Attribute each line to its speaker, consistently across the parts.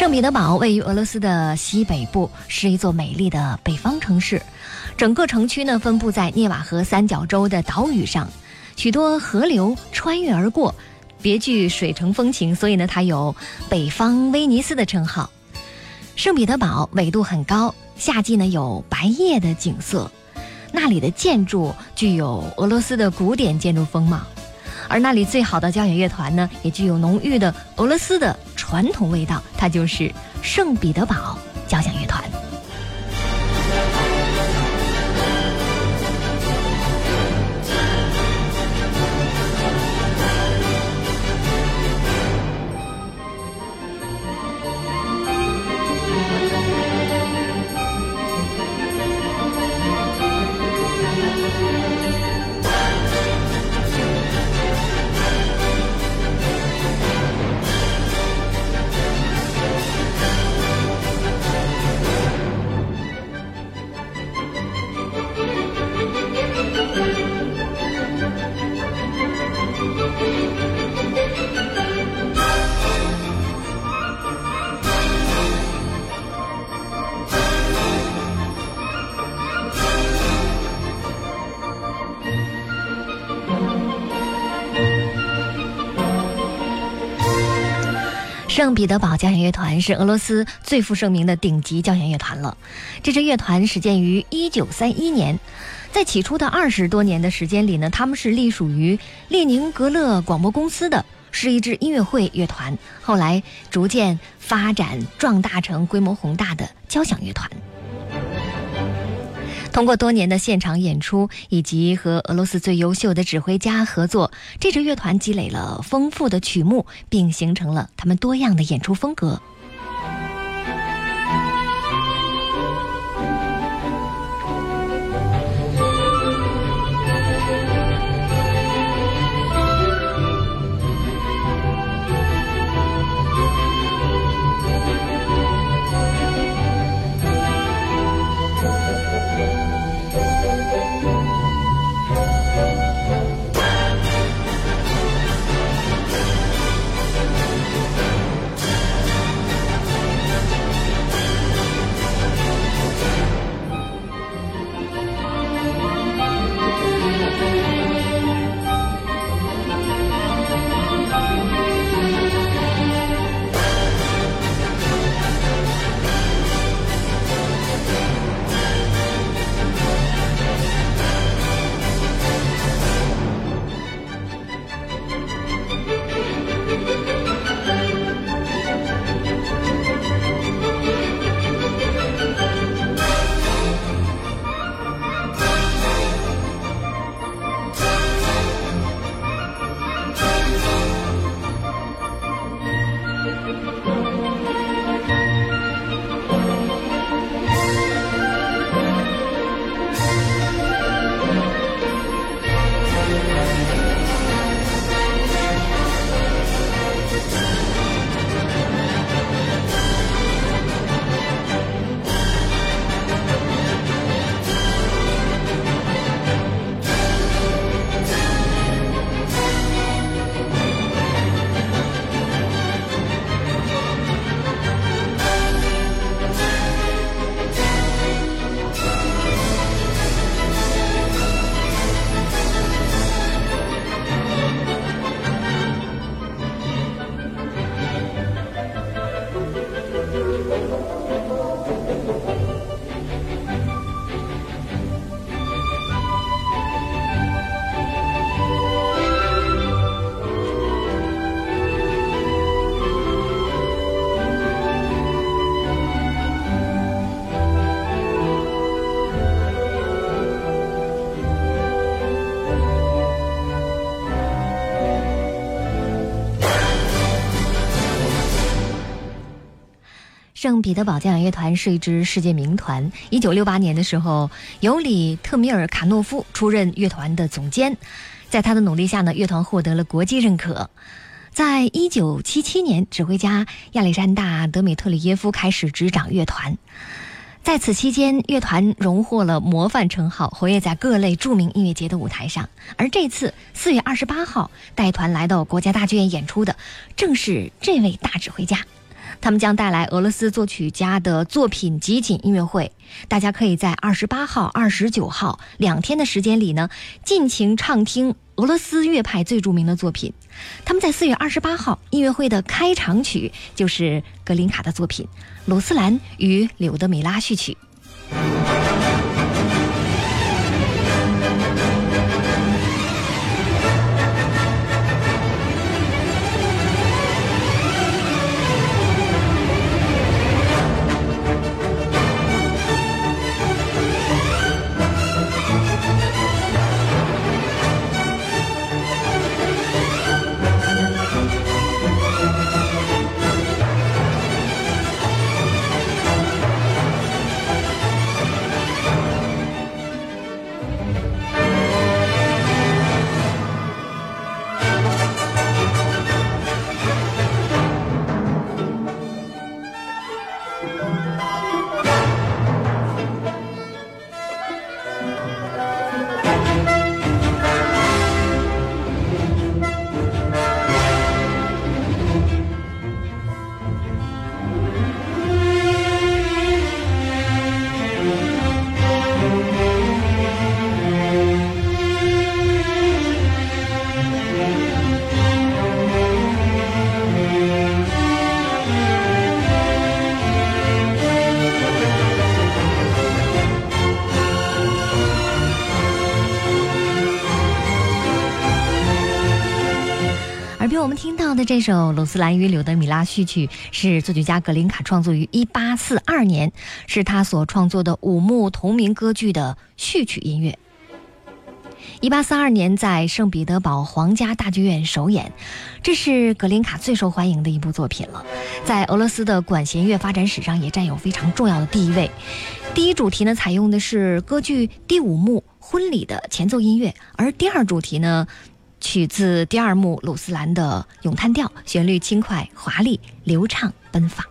Speaker 1: 圣彼得堡位于俄罗斯的西北部，是一座美丽的北方城市。整个城区呢，分布在涅瓦河三角洲的岛屿上，许多河流穿越而过，别具水城风情，所以呢，它有“北方威尼斯”的称号。圣彼得堡纬度很高，夏季呢有白夜的景色，那里的建筑具有俄罗斯的古典建筑风貌。而那里最好的交响乐团呢，也具有浓郁的俄罗斯的传统味道，它就是圣彼得堡交响乐团。圣彼得堡交响乐团是俄罗斯最负盛名的顶级交响乐团了。这支乐团始建于一九三一年，在起初的二十多年的时间里呢，他们是隶属于列宁格勒广播公司的，是一支音乐会乐团。后来逐渐发展壮大成规模宏大的交响乐团。通过多年的现场演出以及和俄罗斯最优秀的指挥家合作，这支乐团积累了丰富的曲目，并形成了他们多样的演出风格。圣彼得堡交响乐团是一支世界名团。一九六八年的时候，尤里特米尔卡诺夫出任乐团的总监，在他的努力下呢，乐团获得了国际认可。在一九七七年，指挥家亚历山大·德米特里耶夫开始执掌乐团。在此期间，乐团荣获了模范称号，活跃在各类著名音乐节的舞台上。而这次四月二十八号带团来到国家大剧院演出的，正是这位大指挥家。他们将带来俄罗斯作曲家的作品集锦音乐会，大家可以在二十八号、二十九号两天的时间里呢，尽情畅听俄罗斯乐派最著名的作品。他们在四月二十八号音乐会的开场曲就是格林卡的作品《鲁斯兰与柳德米拉序曲》。听到的这首《鲁斯兰与柳德米拉序曲》是作曲家格林卡创作于1842年，是他所创作的五幕同名歌剧的序曲音乐。1842年在圣彼得堡皇家大剧院首演，这是格林卡最受欢迎的一部作品了，在俄罗斯的管弦乐发展史上也占有非常重要的地位。第一主题呢，采用的是歌剧第五幕婚礼的前奏音乐，而第二主题呢。取自第二幕鲁斯兰的咏叹调，旋律轻快、华丽、流畅、奔放。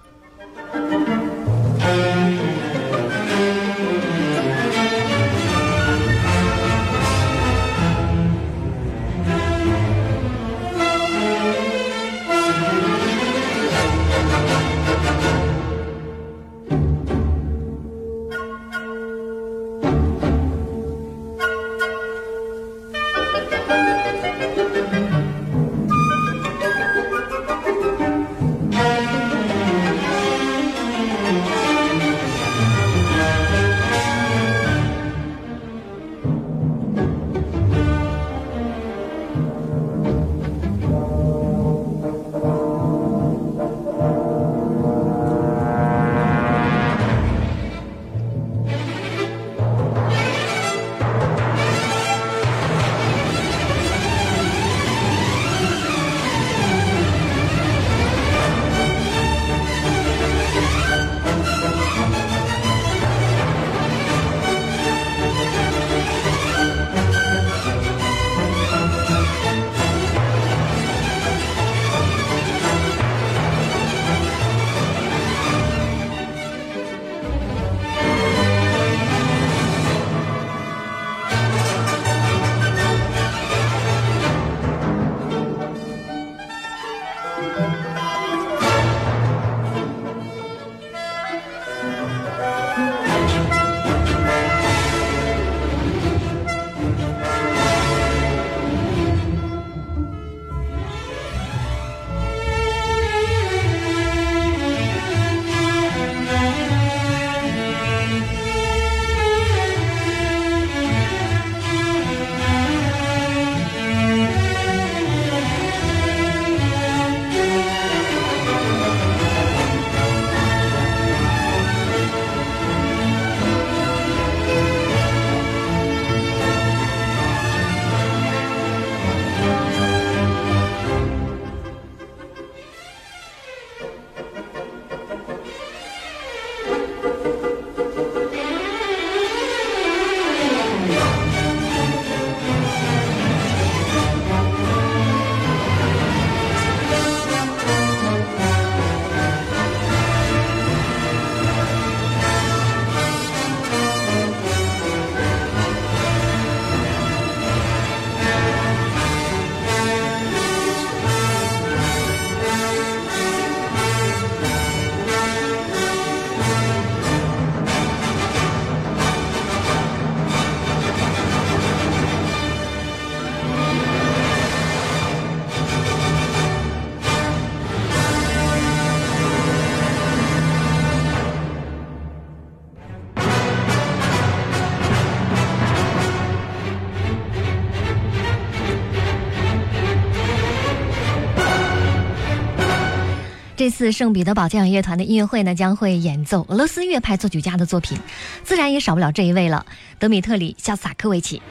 Speaker 1: 这次圣彼得堡交响乐团的音乐会呢，将会演奏俄罗斯乐派作曲家的作品，自然也少不了这一位了——德米特里·肖斯塔科维奇。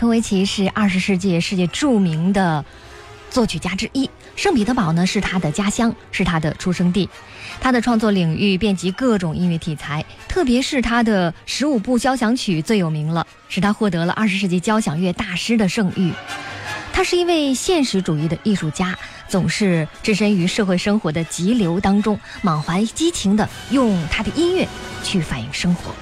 Speaker 1: 科维奇是二十世纪世界著名的作曲家之一。圣彼得堡呢是他的家乡，是他的出生地。他的创作领域遍及各种音乐题材，特别是他的十五部交响曲最有名了，使他获得了二十世纪交响乐大师的盛誉。他是一位现实主义的艺术家，总是置身于社会生活的急流当中，满怀激情地用他的音乐去反映生活。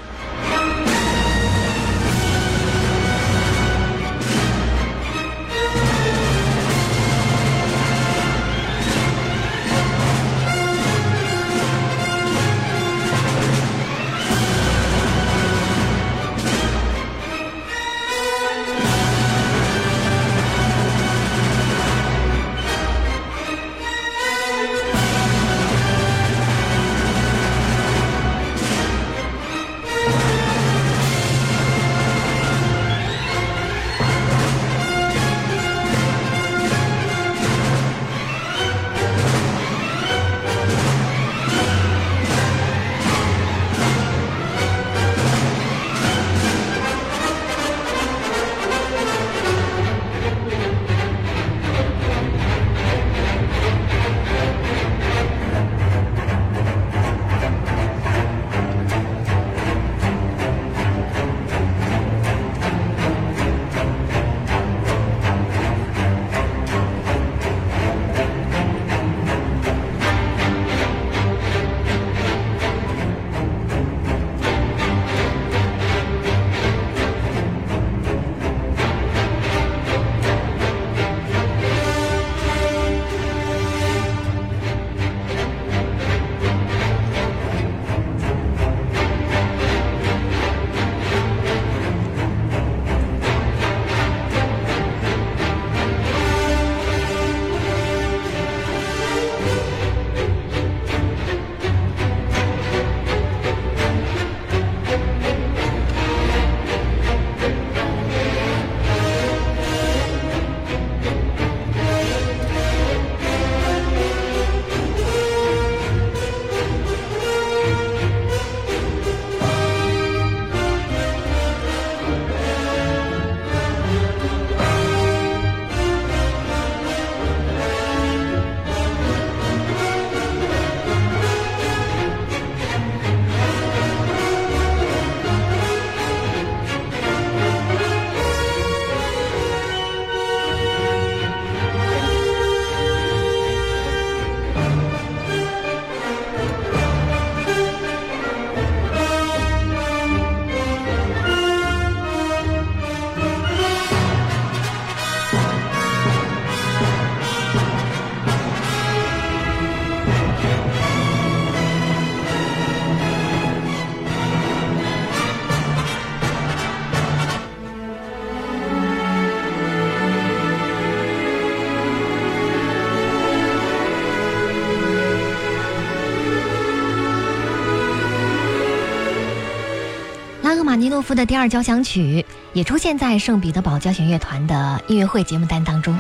Speaker 1: 尼诺夫的第二交响曲也出现在圣彼得堡交响乐团的音乐会节目单当中。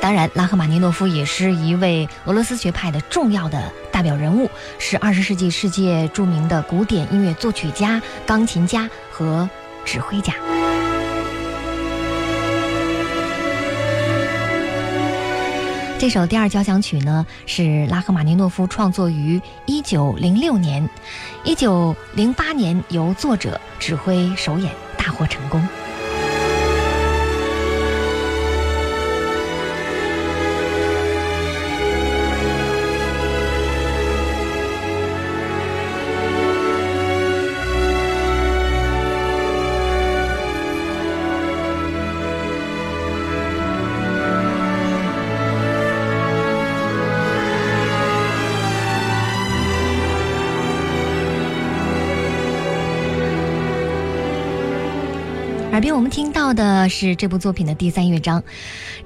Speaker 1: 当然，拉赫玛尼诺夫也是一位俄罗斯学派的重要的代表人物，是二十世纪世界著名的古典音乐作曲家、钢琴家和指挥家。这首第二交响曲呢，是拉赫玛尼诺夫创作于一九零六年，一九零八年由作者指挥首演，大获成功。我们听到的是这部作品的第三乐章，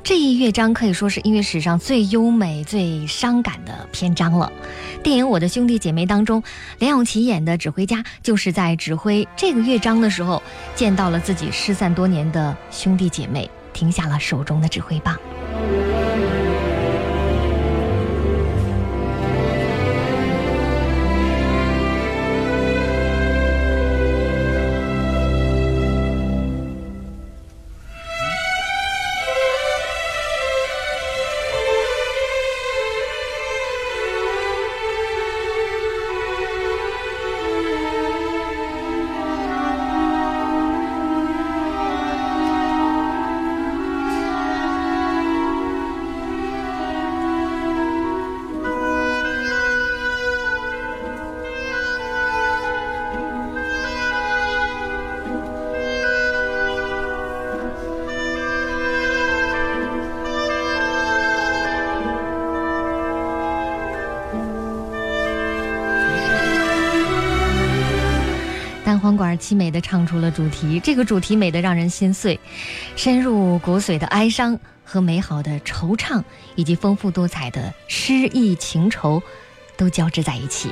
Speaker 1: 这一乐章可以说是音乐史上最优美、最伤感的篇章了。电影《我的兄弟姐妹》当中，梁咏琪演的指挥家就是在指挥这个乐章的时候，见到了自己失散多年的兄弟姐妹，停下了手中的指挥棒。管凄美的唱出了主题，这个主题美得让人心碎，深入骨髓的哀伤和美好的惆怅，以及丰富多彩的诗意情愁，都交织在一起。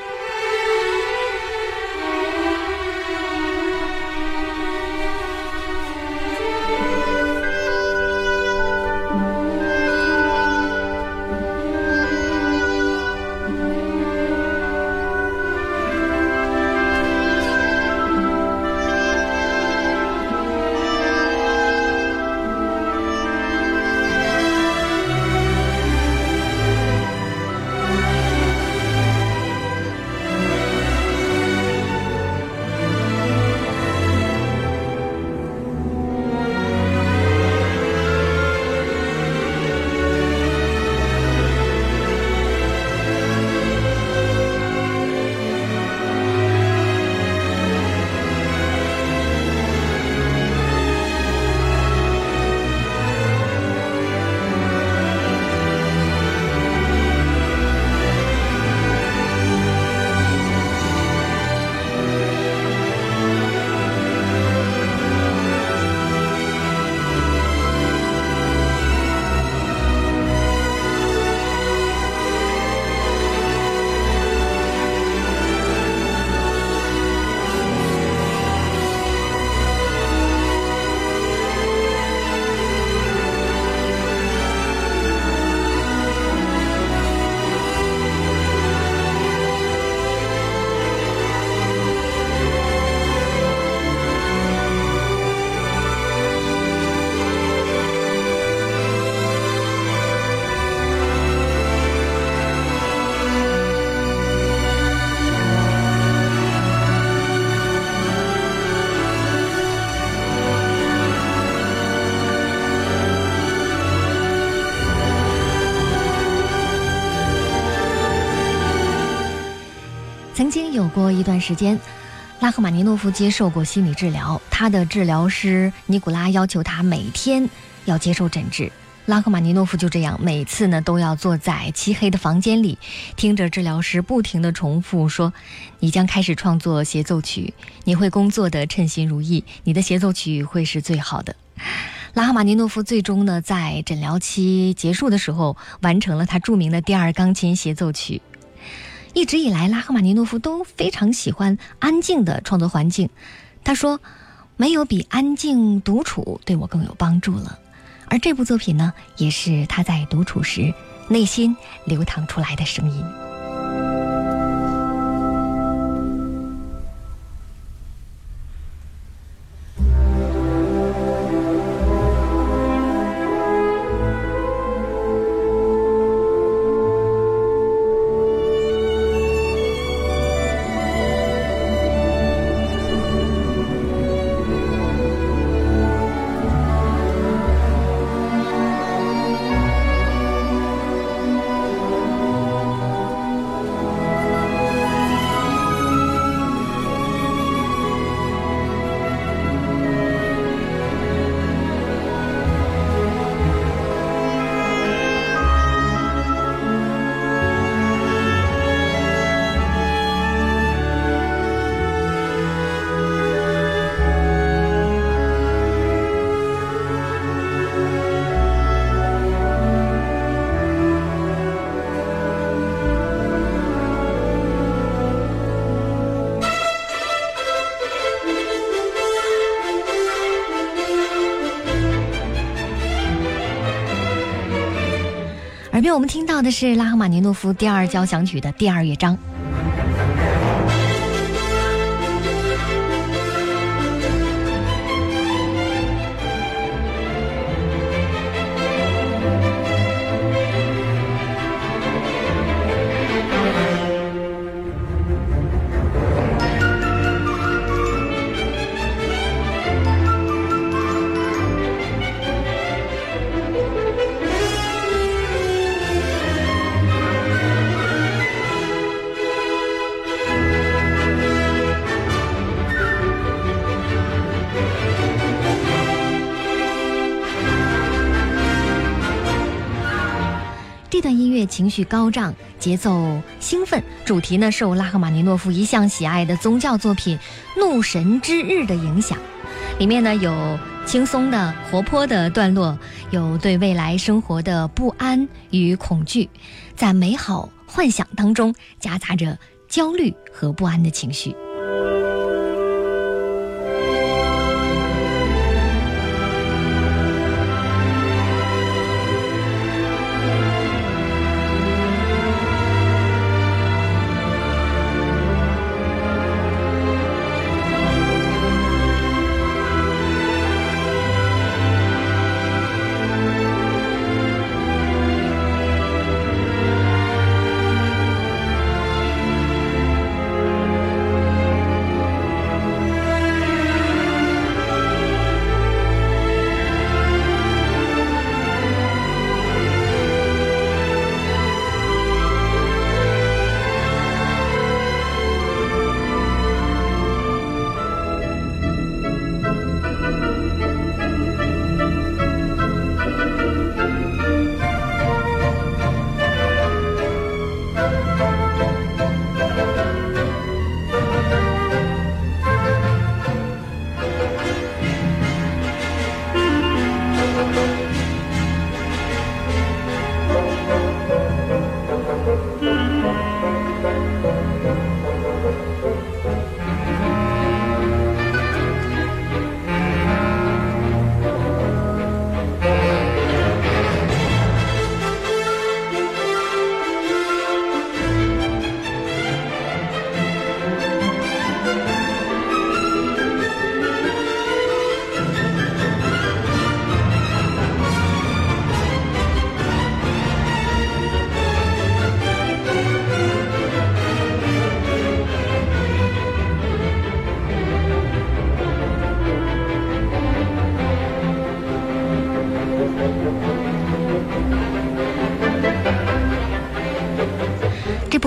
Speaker 1: 曾经有过一段时间，拉赫玛尼诺夫接受过心理治疗。他的治疗师尼古拉要求他每天要接受诊治。拉赫玛尼诺夫就这样，每次呢都要坐在漆黑的房间里，听着治疗师不停地重复说：“你将开始创作协奏曲，你会工作的称心如意，你的协奏曲会是最好的。”拉赫玛尼诺夫最终呢在诊疗期结束的时候，完成了他著名的第二钢琴协奏曲。一直以来，拉赫玛尼诺夫都非常喜欢安静的创作环境。他说：“没有比安静独处对我更有帮助了。”而这部作品呢，也是他在独处时内心流淌出来的声音。我们听到的是拉赫玛尼诺夫第二交响曲的第二乐章。这段音乐情绪高涨，节奏兴奋，主题呢受拉赫玛尼诺夫一向喜爱的宗教作品《怒神之日》的影响。里面呢有轻松的、活泼的段落，有对未来生活的不安与恐惧，在美好幻想当中夹杂着焦虑和不安的情绪。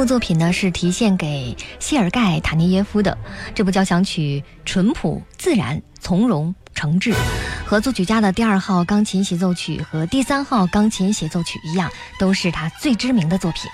Speaker 1: 部作品呢是题献给谢尔盖·塔尼耶夫的。这部交响曲淳朴、自然、从容、诚挚，和作曲家的第二号钢琴协奏曲和第三号钢琴协奏曲一样，都是他最知名的作品。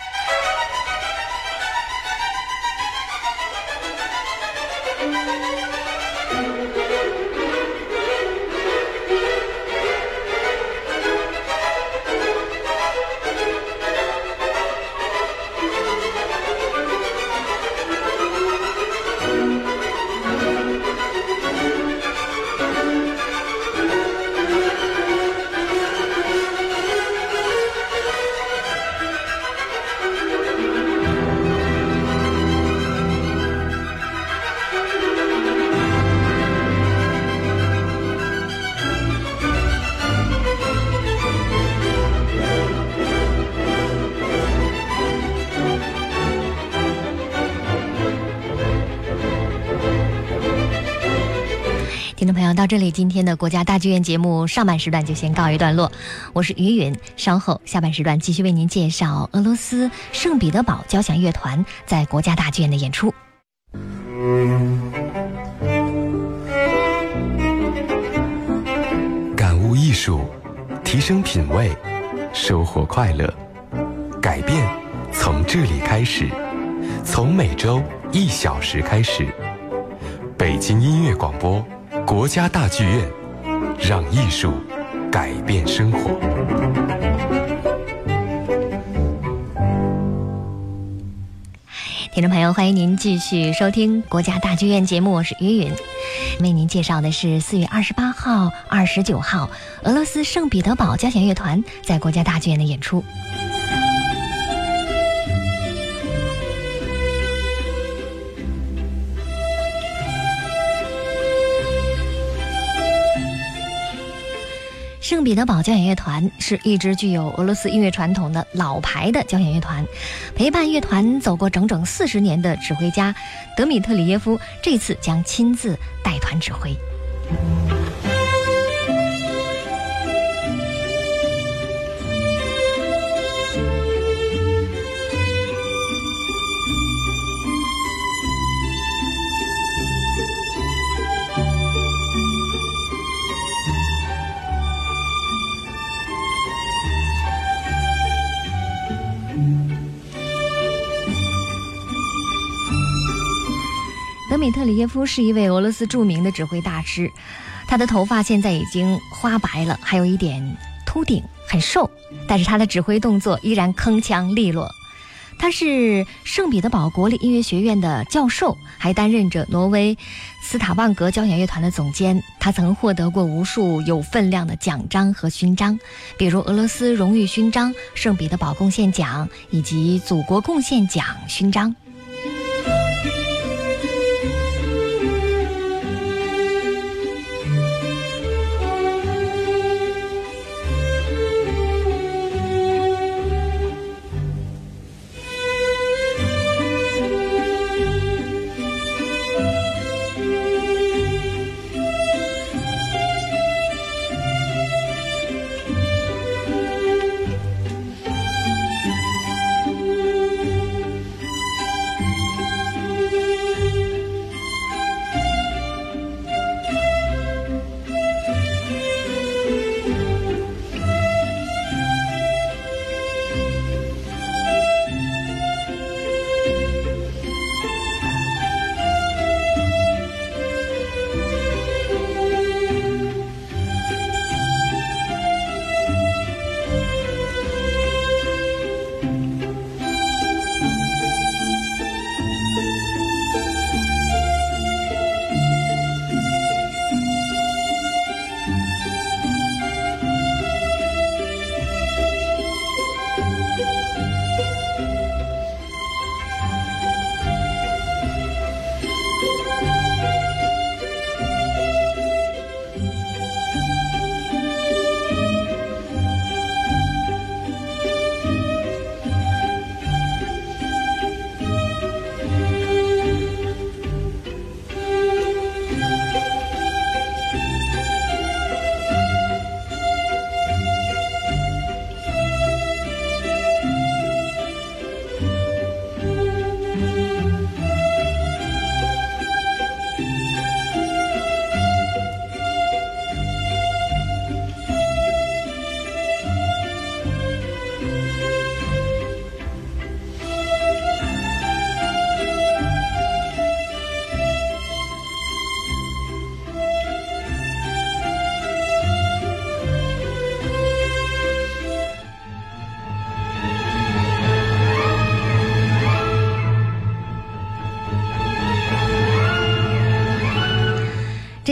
Speaker 1: 这里，今天的国家大剧院节目上半时段就先告一段落。我是于云，稍后下半时段继续为您介绍俄罗斯圣彼得堡交响乐团在国家大剧院的演出。
Speaker 2: 感悟艺术，提升品味，收获快乐，改变从这里开始，从每周一小时开始。北京音乐广播。国家大剧院，让艺术改变生活。
Speaker 1: 听众朋友，欢迎您继续收听国家大剧院节目，我是于云，为您介绍的是四月二十八号、二十九号俄罗斯圣彼得堡交响乐团在国家大剧院的演出。圣彼得堡交响乐团是一支具有俄罗斯音乐传统的老牌的交响乐团，陪伴乐团走过整整四十年的指挥家德米特里耶夫这次将亲自带团指挥。米特里耶夫是一位俄罗斯著名的指挥大师，他的头发现在已经花白了，还有一点秃顶，很瘦，但是他的指挥动作依然铿锵利落。他是圣彼得堡国立音乐学院的教授，还担任着挪威斯塔万格交响乐团的总监。他曾获得过无数有分量的奖章和勋章，比如俄罗斯荣誉勋章、圣彼得堡贡献奖以及祖国贡献奖勋章。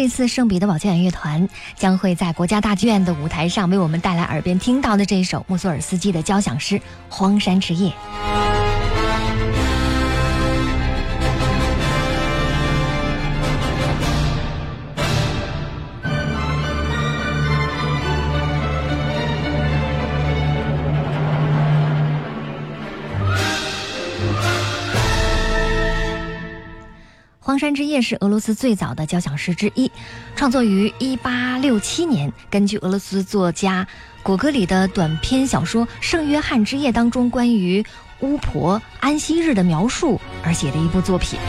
Speaker 1: 这次圣彼得堡交响乐团将会在国家大剧院的舞台上为我们带来耳边听到的这一首穆索尔斯基的交响诗《荒山之夜》。《荒山之夜》是俄罗斯最早的交响诗之一，创作于一八六七年，根据俄罗斯作家果戈里的短篇小说《圣约翰之夜》当中关于巫婆安息日的描述而写的一部作品。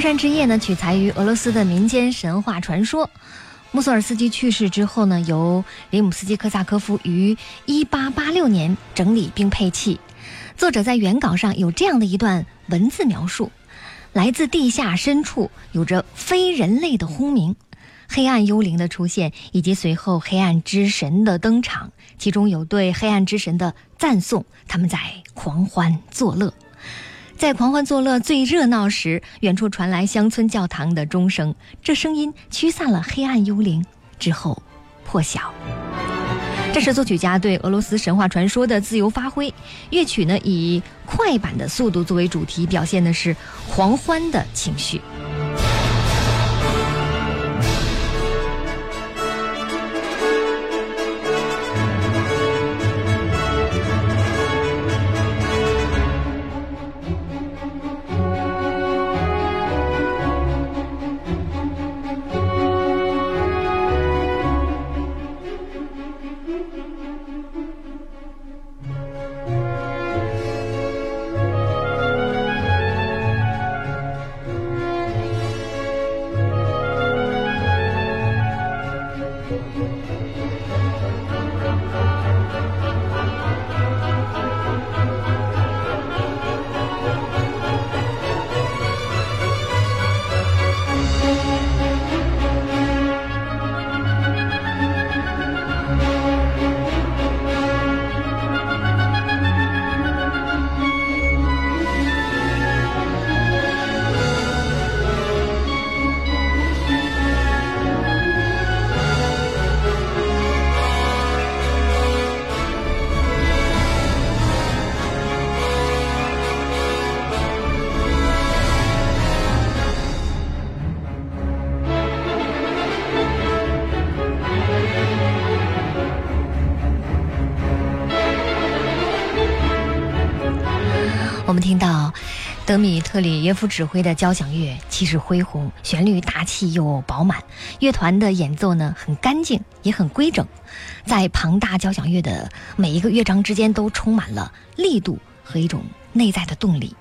Speaker 1: 山之夜呢，取材于俄罗斯的民间神话传说。穆索尔斯基去世之后呢，由里姆斯基科萨科夫于1886年整理并配器。作者在原稿上有这样的一段文字描述：来自地下深处，有着非人类的轰鸣，黑暗幽灵的出现，以及随后黑暗之神的登场，其中有对黑暗之神的赞颂，他们在狂欢作乐。在狂欢作乐最热闹时，远处传来乡村教堂的钟声，这声音驱散了黑暗幽灵，之后破晓。这是作曲家对俄罗斯神话传说的自由发挥。乐曲呢，以快板的速度作为主题，表现的是狂欢的情绪。我们听到德米特里耶夫指挥的交响乐，气势恢宏，旋律大气又饱满。乐团的演奏呢，很干净，也很规整，在庞大交响乐的每一个乐章之间，都充满了力度和一种内在的动力。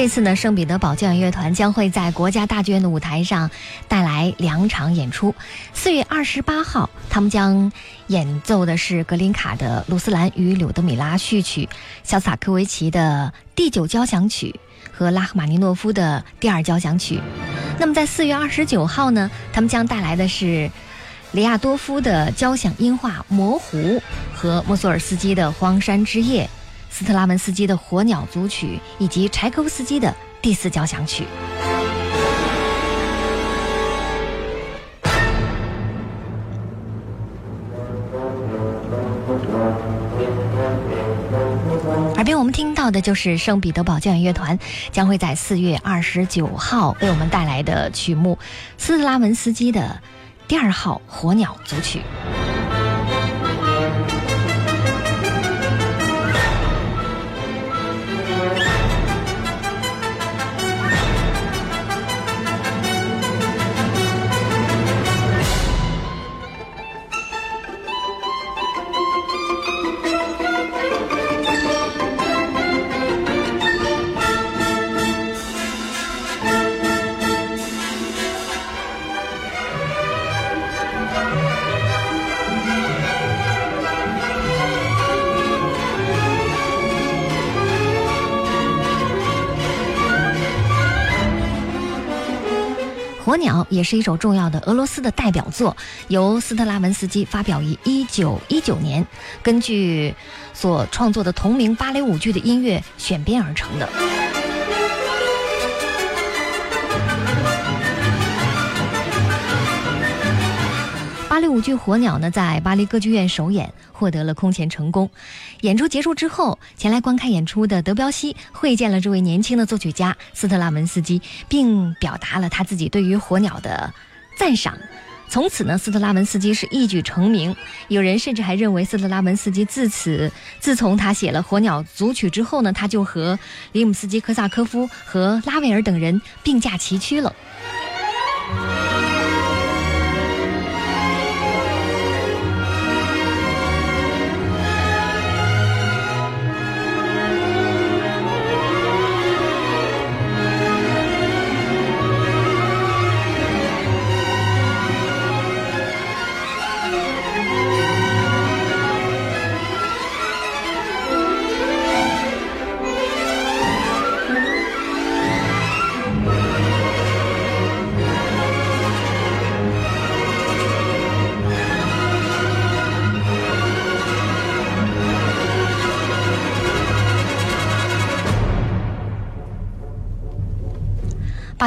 Speaker 1: 这次呢，圣彼得堡交响乐团将会在国家大剧院的舞台上带来两场演出。四月二十八号，他们将演奏的是格林卡的《鲁斯兰与柳德米拉》序曲，肖斯塔科维奇的第九交响曲和拉赫玛尼诺夫的第二交响曲。那么在四月二十九号呢，他们将带来的是里亚多夫的交响音画《模糊》和莫索尔斯基的《荒山之夜》。斯特拉文斯基的《火鸟组曲》以及柴可夫斯基的第四交响曲。耳边我们听到的就是圣彼得堡交响乐团将会在四月二十九号为我们带来的曲目——斯特拉文斯基的第二号《火鸟组曲》。火鸟》也是一首重要的俄罗斯的代表作，由斯特拉文斯基发表于一九一九年，根据所创作的同名芭蕾舞剧的音乐选编而成的。剧《火鸟》呢，在巴黎歌剧院首演，获得了空前成功。演出结束之后，前来观看演出的德彪西会见了这位年轻的作曲家斯特拉文斯基，并表达了他自己对于《火鸟》的赞赏。从此呢，斯特拉文斯基是一举成名。有人甚至还认为，斯特拉文斯基自此自从他写了《火鸟》组曲之后呢，他就和里姆斯基科萨科夫和拉威尔等人并驾齐驱了。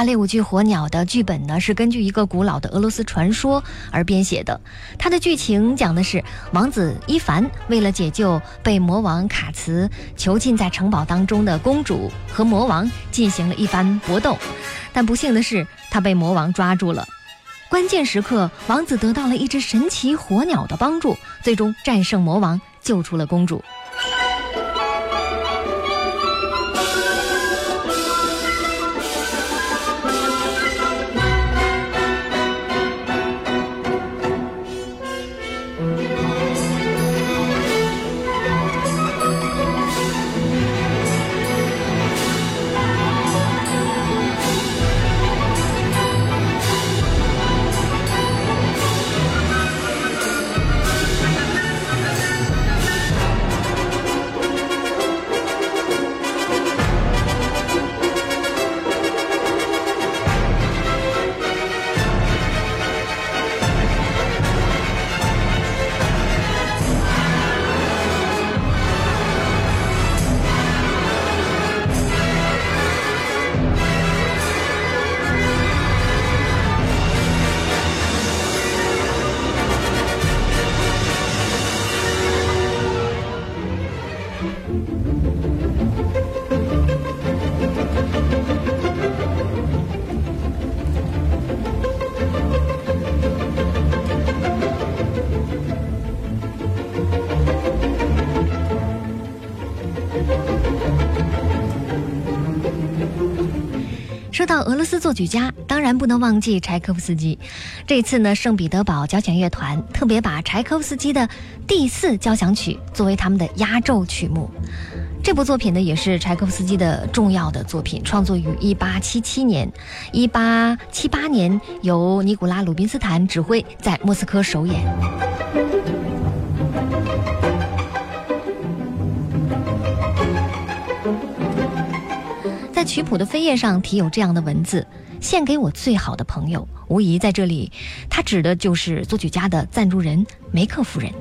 Speaker 1: 芭蕾舞剧《火鸟》的剧本呢，是根据一个古老的俄罗斯传说而编写的。它的剧情讲的是王子伊凡为了解救被魔王卡茨囚禁在城堡当中的公主，和魔王进行了一番搏斗。但不幸的是，他被魔王抓住了。关键时刻，王子得到了一只神奇火鸟的帮助，最终战胜魔王，救出了公主。俄罗斯作曲家，当然不能忘记柴可夫斯基。这次呢，圣彼得堡交响乐团特别把柴可夫斯基的第四交响曲作为他们的压轴曲目。这部作品呢，也是柴可夫斯基的重要的作品，创作于1877年，1878年由尼古拉·鲁宾斯坦指挥，在莫斯科首演。曲谱的扉页上题有这样的文字：“献给我最好的朋友。”无疑，在这里，他指的就是作曲家的赞助人梅克夫人。